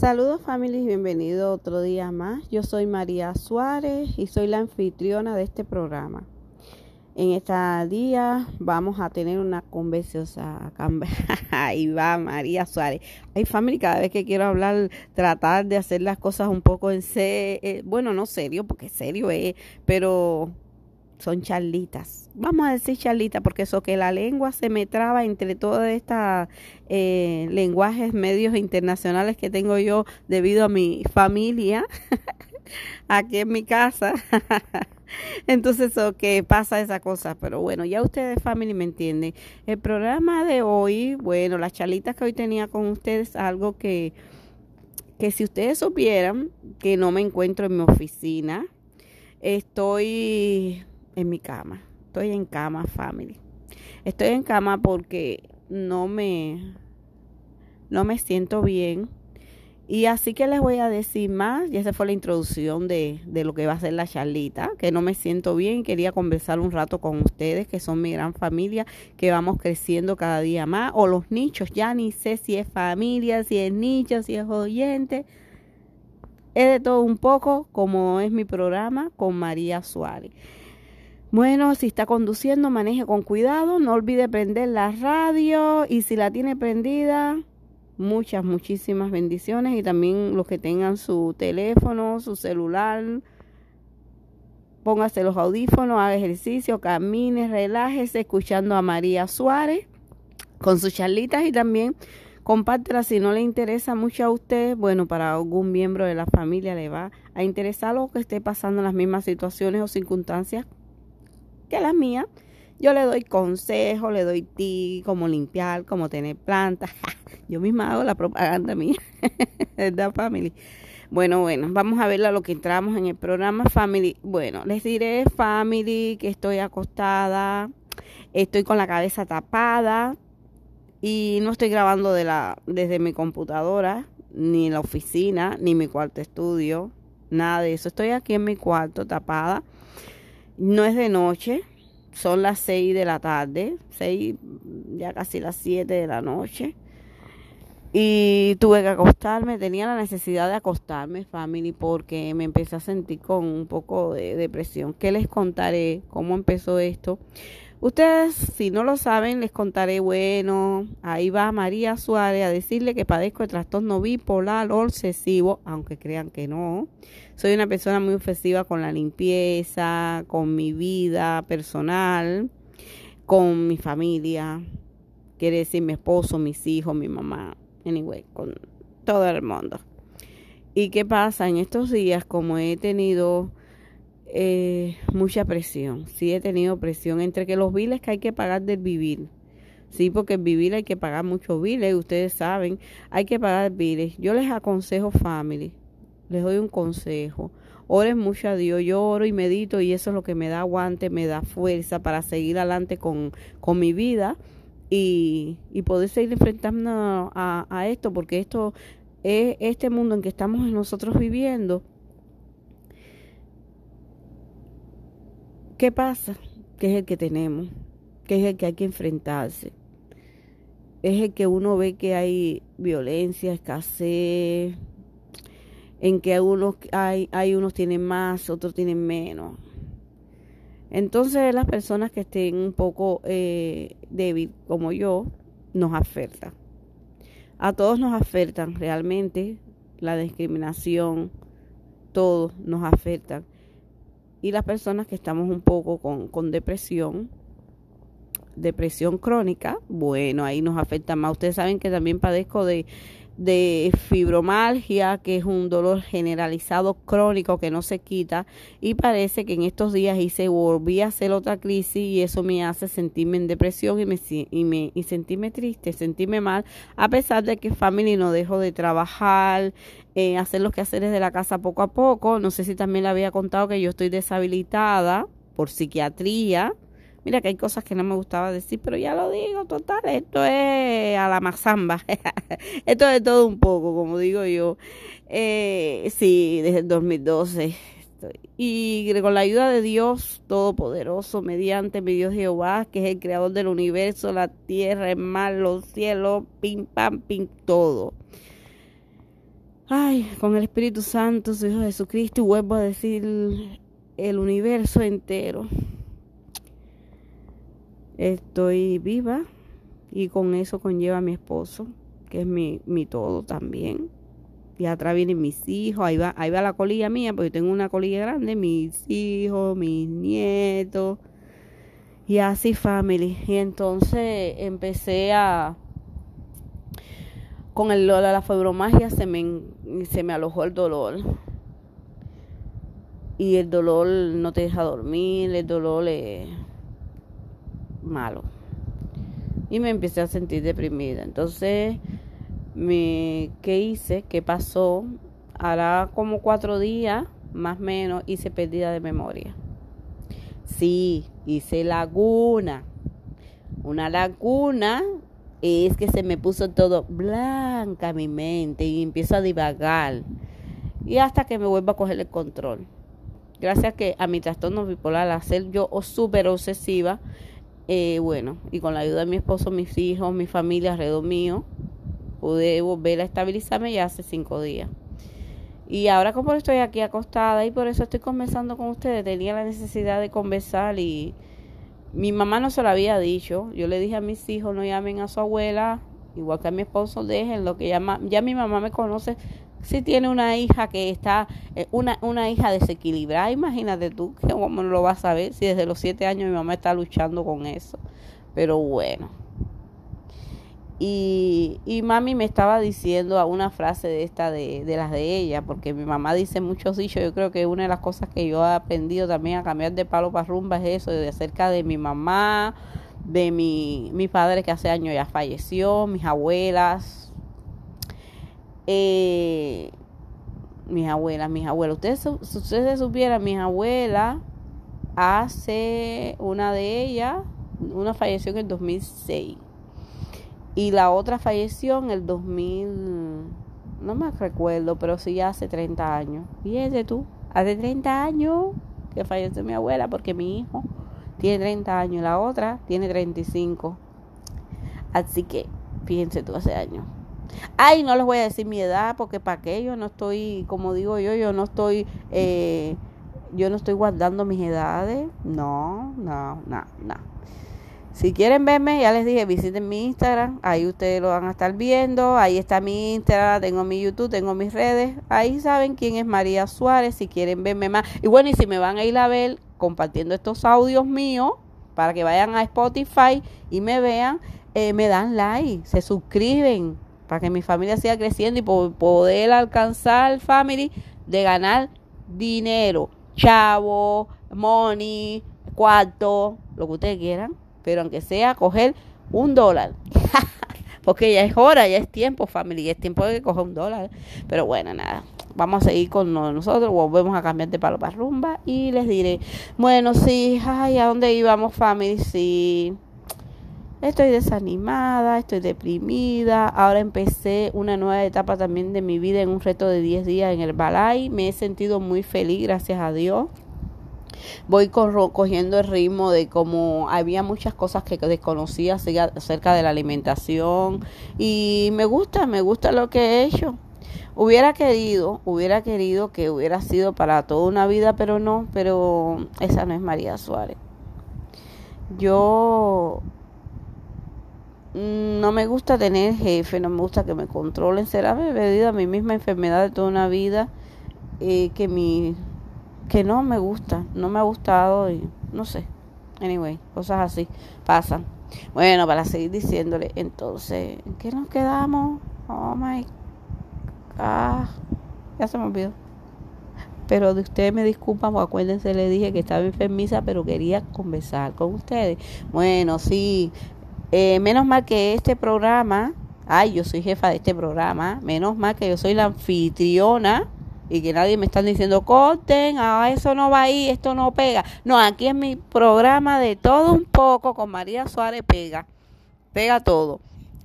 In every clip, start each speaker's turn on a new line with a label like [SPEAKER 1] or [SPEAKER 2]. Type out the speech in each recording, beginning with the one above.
[SPEAKER 1] Saludos familia y bienvenido otro día más. Yo soy María Suárez y soy la anfitriona de este programa. En este día vamos a tener una conversación. Ahí va María Suárez. Hay familia, cada vez que quiero hablar, tratar de hacer las cosas un poco en serio. Eh, bueno, no serio, porque serio es, pero son charlitas. Vamos a decir charlitas porque eso que la lengua se me traba entre todos estos eh, lenguajes medios internacionales que tengo yo debido a mi familia aquí en mi casa. Entonces, eso que pasa esa cosa, pero bueno, ya ustedes, family, me entienden. El programa de hoy, bueno, las charlitas que hoy tenía con ustedes, algo que, que si ustedes supieran que no me encuentro en mi oficina, estoy en mi cama. Estoy en cama, family. Estoy en cama porque no me no me siento bien. Y así que les voy a decir más, y esa fue la introducción de, de lo que va a ser la charlita, que no me siento bien, quería conversar un rato con ustedes, que son mi gran familia, que vamos creciendo cada día más, o los nichos, ya ni sé si es familia, si es nicho, si es oyente, es de todo un poco, como es mi programa con María Suárez. Bueno, si está conduciendo, maneje con cuidado. No olvide prender la radio y si la tiene prendida, muchas, muchísimas bendiciones. Y también los que tengan su teléfono, su celular, póngase los audífonos, haga ejercicio, camine, relájese escuchando a María Suárez con sus charlitas y también compártela si no le interesa mucho a usted, bueno, para algún miembro de la familia le va a interesar lo que esté pasando en las mismas situaciones o circunstancias que las mías. Yo le doy consejos, le doy ti, cómo limpiar, cómo tener plantas. Yo misma hago la propaganda mía, ¿verdad, family? Bueno, bueno, vamos a ver a lo que entramos en el programa Family. Bueno, les diré, Family, que estoy acostada, estoy con la cabeza tapada y no estoy grabando de la, desde mi computadora, ni la oficina, ni mi cuarto estudio, nada de eso. Estoy aquí en mi cuarto tapada no es de noche, son las 6 de la tarde, 6, ya casi las 7 de la noche. Y tuve que acostarme, tenía la necesidad de acostarme, family, porque me empecé a sentir con un poco de depresión. ¿Qué les contaré? ¿Cómo empezó esto? Ustedes, si no lo saben, les contaré, bueno, ahí va María Suárez a decirle que padezco de trastorno bipolar obsesivo, aunque crean que no. Soy una persona muy obsesiva con la limpieza, con mi vida personal, con mi familia, quiere decir mi esposo, mis hijos, mi mamá, anyway, con todo el mundo. ¿Y qué pasa? En estos días, como he tenido eh, mucha presión. Sí he tenido presión entre que los biles que hay que pagar del vivir. Sí, porque el vivir hay que pagar muchos biles, ustedes saben, hay que pagar biles. Yo les aconsejo, family, les doy un consejo. Oren mucho a Dios, yo oro y medito y eso es lo que me da aguante, me da fuerza para seguir adelante con, con mi vida y, y poder seguir enfrentando a, a esto, porque esto es este mundo en que estamos nosotros viviendo ¿Qué pasa? Que es el que tenemos, que es el que hay que enfrentarse. Es el que uno ve que hay violencia, escasez, en que unos hay, hay unos tienen más, otros tienen menos. Entonces las personas que estén un poco eh, débil como yo, nos afectan. A todos nos afectan realmente la discriminación, todos nos afectan y las personas que estamos un poco con, con depresión, depresión crónica, bueno, ahí nos afecta más. Ustedes saben que también padezco de de fibromalgia, que es un dolor generalizado crónico que no se quita y parece que en estos días hice volví a hacer otra crisis y eso me hace sentirme en depresión y me y me y sentirme triste, sentirme mal, a pesar de que family no dejo de trabajar, eh, hacer los quehaceres de la casa poco a poco. No sé si también le había contado que yo estoy deshabilitada por psiquiatría Mira que hay cosas que no me gustaba decir, pero ya lo digo, total, esto es a la mazamba. esto es todo un poco, como digo yo. Eh, sí, desde el 2012. Y con la ayuda de Dios Todopoderoso, mediante mi Dios Jehová, que es el creador del universo, la tierra, el mar, los cielos, pim, pam, pim, todo. ay, con el Espíritu Santo, su Hijo Jesucristo, y vuelvo a decir el universo entero. Estoy viva y con eso conlleva a mi esposo, que es mi, mi todo también. Y atrás vienen mis hijos, ahí va, ahí va la colilla mía, porque tengo una colilla grande, mis hijos, mis nietos, y así family. Y entonces empecé a, con el de la fibromagia se me, se me alojó el dolor. Y el dolor no te deja dormir, el dolor es malo. Y me empecé a sentir deprimida. Entonces, me, ¿qué hice? ¿Qué pasó? Hará como cuatro días, más o menos, hice pérdida de memoria. Sí, hice laguna. Una laguna es que se me puso todo blanca mi mente y empiezo a divagar. Y hasta que me vuelva a coger el control. Gracias que a mi trastorno bipolar, al ser yo súper obsesiva, eh, bueno, y con la ayuda de mi esposo, mis hijos, mi familia alrededor mío, pude volver a estabilizarme ya hace cinco días. Y ahora como estoy aquí acostada y por eso estoy conversando con ustedes, tenía la necesidad de conversar y mi mamá no se lo había dicho. Yo le dije a mis hijos, no llamen a su abuela, igual que a mi esposo, dejen lo que llama. Ya mi mamá me conoce. Si tiene una hija que está, eh, una, una hija desequilibrada, imagínate tú, que cómo no lo vas a ver si desde los siete años mi mamá está luchando con eso. Pero bueno, y, y, mami me estaba diciendo a una frase de esta de, de, las de ella, porque mi mamá dice muchos dichos. Yo creo que una de las cosas que yo he aprendido también a cambiar de palo para rumba es eso, de acerca de mi mamá, de mi, mi padre que hace años ya falleció, mis abuelas, eh, mis abuelas, mis abuelas. Ustedes, si ustedes supieran, mis abuelas, hace una de ellas, una falleció en el 2006 y la otra falleció en el 2000, no me recuerdo, pero sí hace 30 años. Fíjate tú, hace 30 años que falleció mi abuela porque mi hijo tiene 30 años y la otra tiene 35. Así que, fíjense tú, hace años. Ay, no les voy a decir mi edad porque para qué yo no estoy, como digo yo, yo no estoy, eh, yo no estoy guardando mis edades. No, no, no, no. Si quieren verme, ya les dije, visiten mi Instagram, ahí ustedes lo van a estar viendo, ahí está mi Instagram, tengo mi YouTube, tengo mis redes, ahí saben quién es María Suárez, si quieren verme más. Y bueno, y si me van a ir a ver compartiendo estos audios míos, para que vayan a Spotify y me vean, eh, me dan like, se suscriben, para que mi familia siga creciendo y poder alcanzar, family, de ganar dinero, chavo, money, cuarto, lo que ustedes quieran pero aunque sea coger un dólar. Porque ya es hora, ya es tiempo, familia, es tiempo de coger un dólar. Pero bueno, nada, vamos a seguir con nosotros, volvemos a cambiar de palo para rumba y les diré, bueno, sí, ay, ¿a dónde íbamos, family? Sí, estoy desanimada, estoy deprimida, ahora empecé una nueva etapa también de mi vida en un reto de 10 días en el Balay, me he sentido muy feliz, gracias a Dios voy cogiendo el ritmo de cómo había muchas cosas que desconocía acerca de la alimentación y me gusta, me gusta lo que he hecho. Hubiera querido, hubiera querido que hubiera sido para toda una vida, pero no, pero esa no es María Suárez. Yo no me gusta tener jefe, no me gusta que me controlen. Será debido a mi misma enfermedad de toda una vida eh, que mi que no me gusta, no me ha gustado y no sé. Anyway, cosas así pasan. Bueno, para seguir diciéndole, entonces, ¿en qué nos quedamos? Oh my God. Ya se me olvidó. Pero de ustedes me disculpan, porque acuérdense, le dije que estaba enfermiza, pero quería conversar con ustedes. Bueno, sí. Eh, menos mal que este programa, ay, yo soy jefa de este programa, menos mal que yo soy la anfitriona y que nadie me está diciendo, corten, ah, eso no va ahí, esto no pega. No, aquí es mi programa de todo un poco con María Suárez pega, pega todo.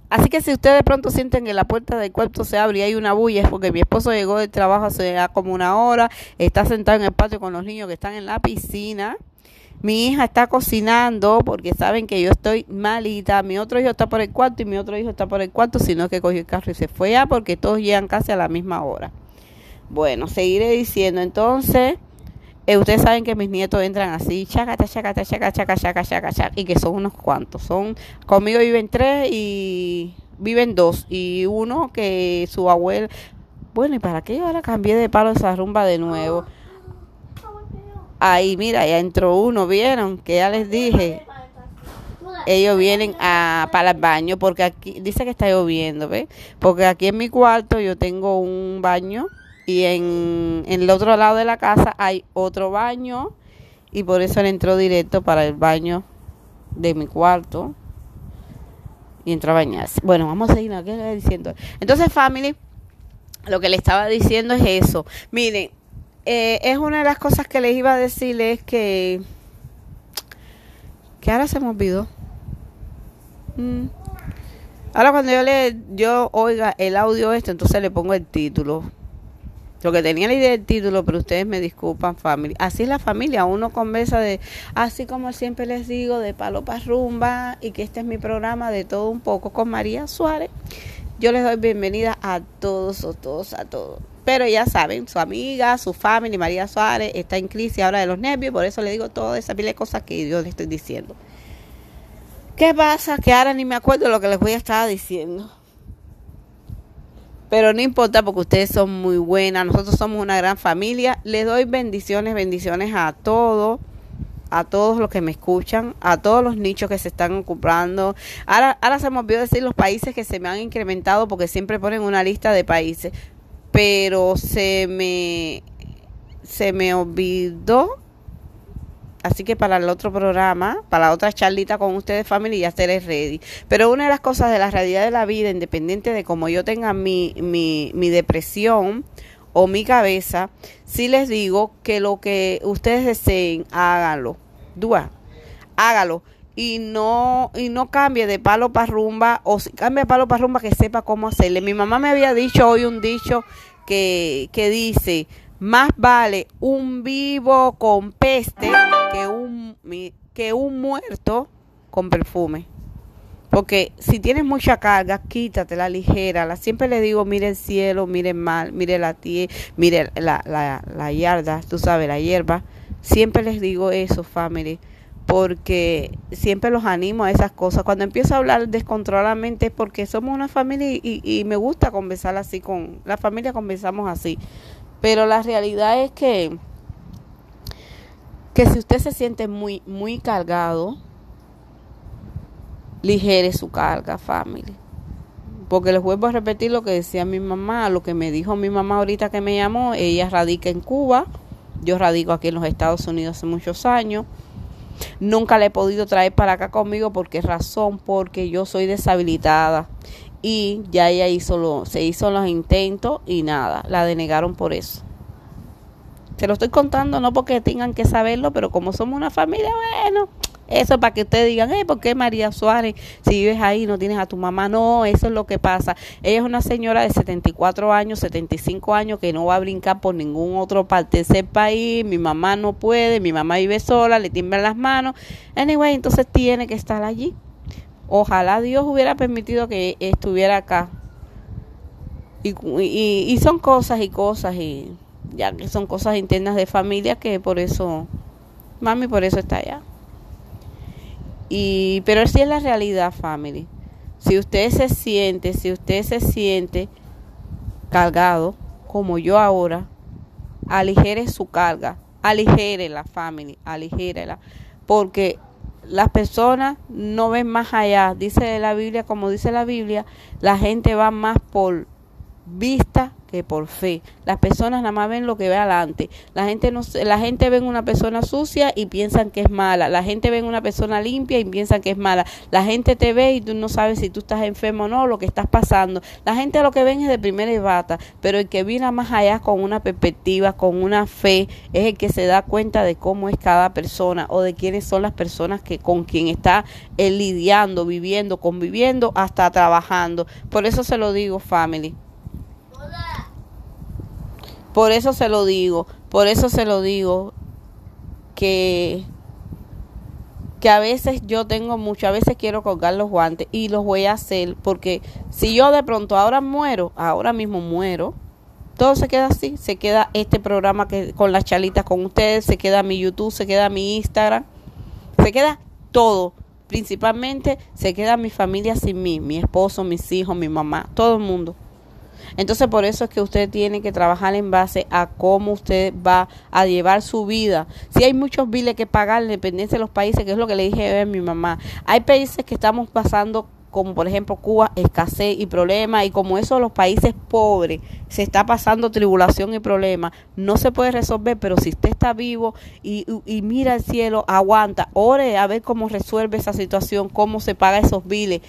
[SPEAKER 1] Así que si ustedes de pronto sienten que la puerta del cuarto se abre y hay una bulla, es porque mi esposo llegó del trabajo hace como una hora, está sentado en el patio con los niños que están en la piscina Mi hija está cocinando porque saben que yo estoy malita. Mi otro hijo está por el cuarto y mi otro hijo está por el cuarto, sino que cogió el carro y se fue ya porque todos llegan casi a la misma hora. Bueno, seguiré diciendo entonces. Eh, ustedes saben que mis nietos entran así, chacata, chacata, chaca, chaca, chaca, chaca, chaca, y que son unos cuantos. Son, conmigo viven tres y viven dos. Y uno que su abuela, bueno, ¿y para qué yo ahora cambié de palo esa rumba de nuevo? Ahí, mira, ya entró uno, ¿vieron? Que ya les dije. Ellos vienen a, para el baño porque aquí dice que está lloviendo, ¿ves? Porque aquí en mi cuarto yo tengo un baño y en, el otro lado de la casa hay otro baño y por eso él entró directo para el baño de mi cuarto y entró a bañarse. Bueno, vamos a seguir ¿qué diciendo? Entonces, family, lo que le estaba diciendo es eso. Miren, eh, es una de las cosas que les iba a decir es que que ahora se me olvidó. Mm. Ahora cuando yo le yo oiga el audio este, entonces le pongo el título. Lo que tenía la idea del título, pero ustedes me disculpan, familia. Así es la familia, uno conversa de, así como siempre les digo, de palopas rumba y que este es mi programa de todo un poco con María Suárez. Yo les doy bienvenida a todos, a todos, a todos. Pero ya saben, su amiga, su familia, María Suárez, está en crisis ahora de los nervios, por eso le digo todas esas de cosas que yo le estoy diciendo. ¿Qué pasa? Que ahora ni me acuerdo lo que les voy a estar diciendo. Pero no importa porque ustedes son muy buenas, nosotros somos una gran familia. Les doy bendiciones, bendiciones a todos a todos los que me escuchan, a todos los nichos que se están ocupando. Ahora, ahora se me olvidó decir los países que se me han incrementado porque siempre ponen una lista de países, pero se me se me olvidó. Así que para el otro programa, para la otra charlita con ustedes, familia, ya estaré ready. Pero una de las cosas de la realidad de la vida, independiente de cómo yo tenga mi, mi, mi depresión o mi cabeza, si les digo que lo que ustedes deseen, háganlo. Dúa, hágalo. Y no, y no cambie de palo para rumba, o si cambia de palo para rumba, que sepa cómo hacerle. Mi mamá me había dicho hoy un dicho que, que dice, más vale un vivo con peste que un, que un muerto con perfume. Porque si tienes mucha carga, quítatela, ligera. Siempre le digo, mire el cielo, mire el mar, mire la tierra, mire la, la, la yarda, tú sabes, la hierba. Siempre les digo eso, family porque siempre los animo a esas cosas. Cuando empiezo a hablar descontroladamente es porque somos una familia y, me gusta conversar así con la familia, conversamos así. Pero la realidad es que, que si usted se siente muy, muy cargado, ligere su carga, family. Porque les vuelvo a repetir lo que decía mi mamá, lo que me dijo mi mamá ahorita que me llamó. Ella radica en Cuba, yo radico aquí en los Estados Unidos hace muchos años. Nunca la he podido traer para acá conmigo porque razón, porque yo soy deshabilitada. Y ya ella hizo lo, se hizo los intentos y nada, la denegaron por eso. Se lo estoy contando no porque tengan que saberlo, pero como somos una familia, bueno, eso para que ustedes digan, hey, ¿por qué María Suárez, si vives ahí, no tienes a tu mamá? No, eso es lo que pasa. Ella es una señora de 74 años, 75 años, que no va a brincar por ningún otro parte de ese país. Mi mamá no puede, mi mamá vive sola, le tiemblan las manos. Anyway, entonces tiene que estar allí. Ojalá Dios hubiera permitido que estuviera acá. Y, y, y son cosas y cosas, y ya que son cosas internas de familia, que por eso, mami, por eso está allá. Y, pero sí es la realidad, family. Si usted se siente, si usted se siente cargado, como yo ahora, aligere su carga, aligere la family, aligérela, porque las personas no ven más allá. Dice la Biblia, como dice la Biblia, la gente va más por vista por fe. Las personas nada más ven lo que ve adelante. La gente no la gente ven una persona sucia y piensan que es mala. La gente ven una persona limpia y piensan que es mala. La gente te ve y tú no sabes si tú estás enfermo o no, lo que estás pasando. La gente lo que ven es de primera y bata, pero el que viene más allá con una perspectiva, con una fe, es el que se da cuenta de cómo es cada persona o de quiénes son las personas que con quien está él lidiando, viviendo, conviviendo, hasta trabajando. Por eso se lo digo, family. Por eso se lo digo, por eso se lo digo, que que a veces yo tengo mucho, a veces quiero colgar los guantes y los voy a hacer porque si yo de pronto ahora muero, ahora mismo muero, todo se queda así, se queda este programa que con las chalitas con ustedes, se queda mi YouTube, se queda mi Instagram, se queda todo. Principalmente se queda mi familia sin mí, mi esposo, mis hijos, mi mamá, todo el mundo. Entonces por eso es que usted tiene que trabajar en base a cómo usted va a llevar su vida. Si hay muchos biles que pagar, dependencia de los países, que es lo que le dije a mi mamá. Hay países que estamos pasando como por ejemplo Cuba, escasez y problemas, y como eso los países pobres se está pasando tribulación y problemas, no se puede resolver, pero si usted está vivo y, y mira al cielo, aguanta, ore a ver cómo resuelve esa situación, cómo se paga esos biles,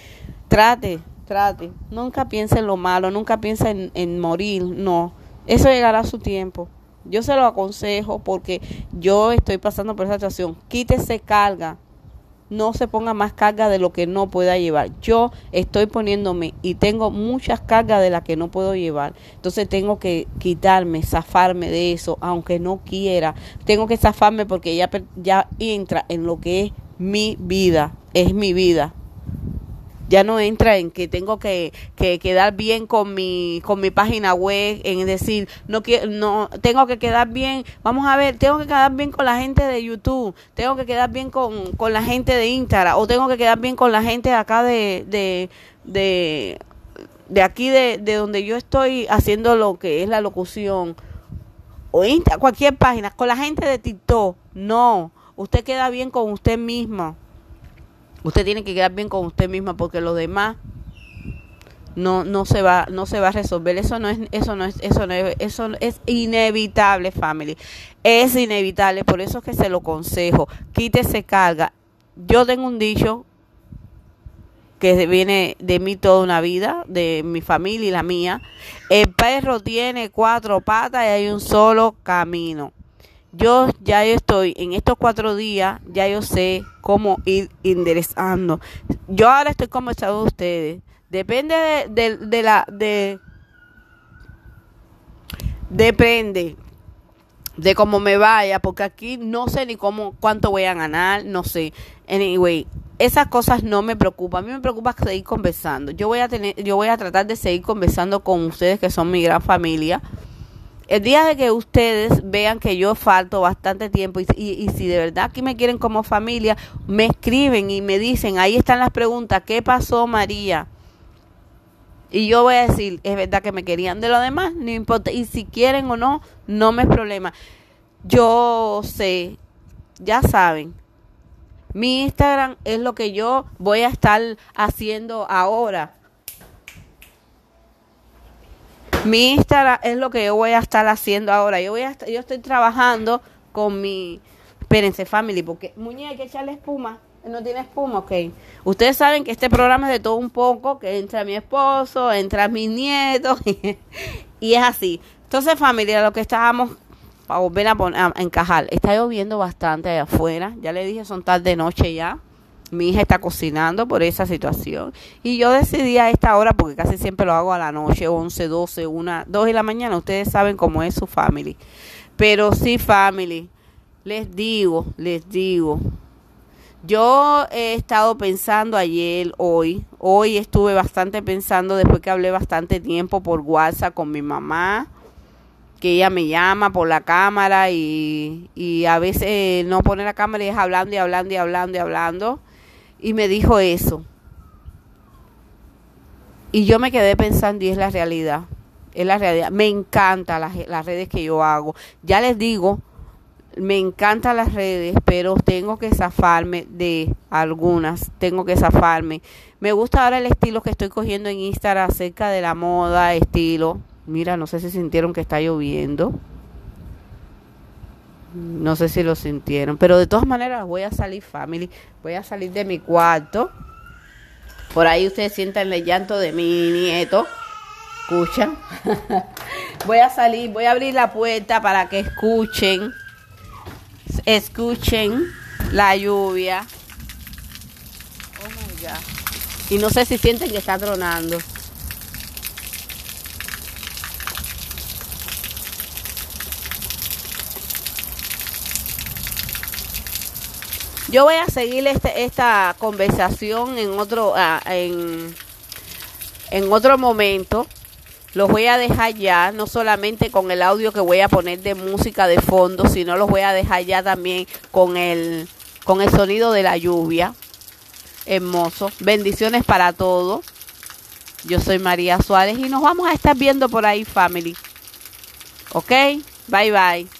[SPEAKER 1] trate, trate. Nunca piense en lo malo, nunca piense en, en morir, no. Eso llegará a su tiempo. Yo se lo aconsejo porque yo estoy pasando por esa situación. Quítese carga. No se ponga más carga de lo que no pueda llevar. Yo estoy poniéndome y tengo muchas cargas de las que no puedo llevar. Entonces tengo que quitarme, zafarme de eso, aunque no quiera. Tengo que zafarme porque ya, ya entra en lo que es mi vida. Es mi vida ya no entra en que tengo que, que, quedar bien con mi con mi página web en decir no no tengo que quedar bien vamos a ver tengo que quedar bien con la gente de YouTube tengo que quedar bien con, con la gente de Instagram o tengo que quedar bien con la gente acá de de, de, de aquí de, de donde yo estoy haciendo lo que es la locución. O Insta, cualquier página con la gente de TikTok no. Usted queda bien con usted mismo Usted tiene que quedar bien con usted misma porque lo demás no no se va no se va a resolver. Eso no es eso no es eso no es eso es inevitable, family. Es inevitable, por eso es que se lo consejo. Quítese carga. Yo tengo un dicho que viene de mí toda una vida, de mi familia y la mía. El perro tiene cuatro patas y hay un solo camino yo ya estoy en estos cuatro días, ya yo sé cómo ir enderezando. Yo ahora estoy conversando de ustedes. Depende de, de, la de depende de cómo me vaya, porque aquí no sé ni cómo cuánto voy a ganar, no sé. Anyway, esas cosas no me preocupan. A mí me preocupa seguir conversando. Yo voy a tener yo voy a tratar de seguir conversando con ustedes que son mi gran familia el día de que ustedes vean que yo falto bastante tiempo y, si de verdad aquí me quieren como familia, me escriben y me dicen, ahí están las preguntas, ¿qué pasó María? Y yo voy a decir, es verdad que me querían de lo demás, no importa. Y si quieren o no, no me es problema. Yo sé, ya saben, mi Instagram es lo que yo voy a estar haciendo ahora. Mi Instagram es lo que yo voy a estar haciendo ahora. Yo voy a yo estoy trabajando con mi espérense family porque muñeca hay que echarle espuma. No tiene espuma, ok. Ustedes saben que este programa es de todo un poco, que entra mi esposo, entra mis nietos y es así. Entonces, familia, lo que estábamos para volver a, a encajar. Está lloviendo bastante allá afuera. Ya le dije, son tarde noche ya mi hija está cocinando por esa situación. Y yo decidí a esta hora, porque casi siempre lo hago a la noche, 11, 12, 1, 2 de la mañana. Ustedes saben cómo es su family. Pero sí, family, les digo, les digo. Yo he estado pensando ayer, hoy, hoy estuve bastante pensando después que hablé bastante tiempo por WhatsApp con mi mamá, que ella me llama por la cámara y, y a veces no pone la cámara y es hablando y hablando y hablando y hablando y me dijo eso. Y yo me quedé pensando y es la realidad. Es la realidad. Me encantan las, las redes que yo hago. Ya les digo, me encantan las redes, pero tengo que zafarme de algunas. Tengo que zafarme. Me gusta ahora el estilo que estoy cogiendo en Instagram acerca de la moda, estilo. Mira, no sé si sintieron que está lloviendo. No sé si lo sintieron, pero de todas maneras voy a salir family, voy a salir de mi cuarto. Por ahí ustedes sientan el llanto de mi nieto. Escuchan. voy a salir, voy a abrir la puerta para que escuchen. Escuchen la lluvia. Oh my God. Y no sé si sienten que está tronando. Yo voy a seguir este, esta conversación en otro, ah, en, en otro momento. Los voy a dejar ya, no solamente con el audio que voy a poner de música de fondo, sino los voy a dejar ya también con el, con el sonido de la lluvia. Hermoso. Bendiciones para todos. Yo soy María Suárez y nos vamos a estar viendo por ahí, family. ¿Ok? Bye bye.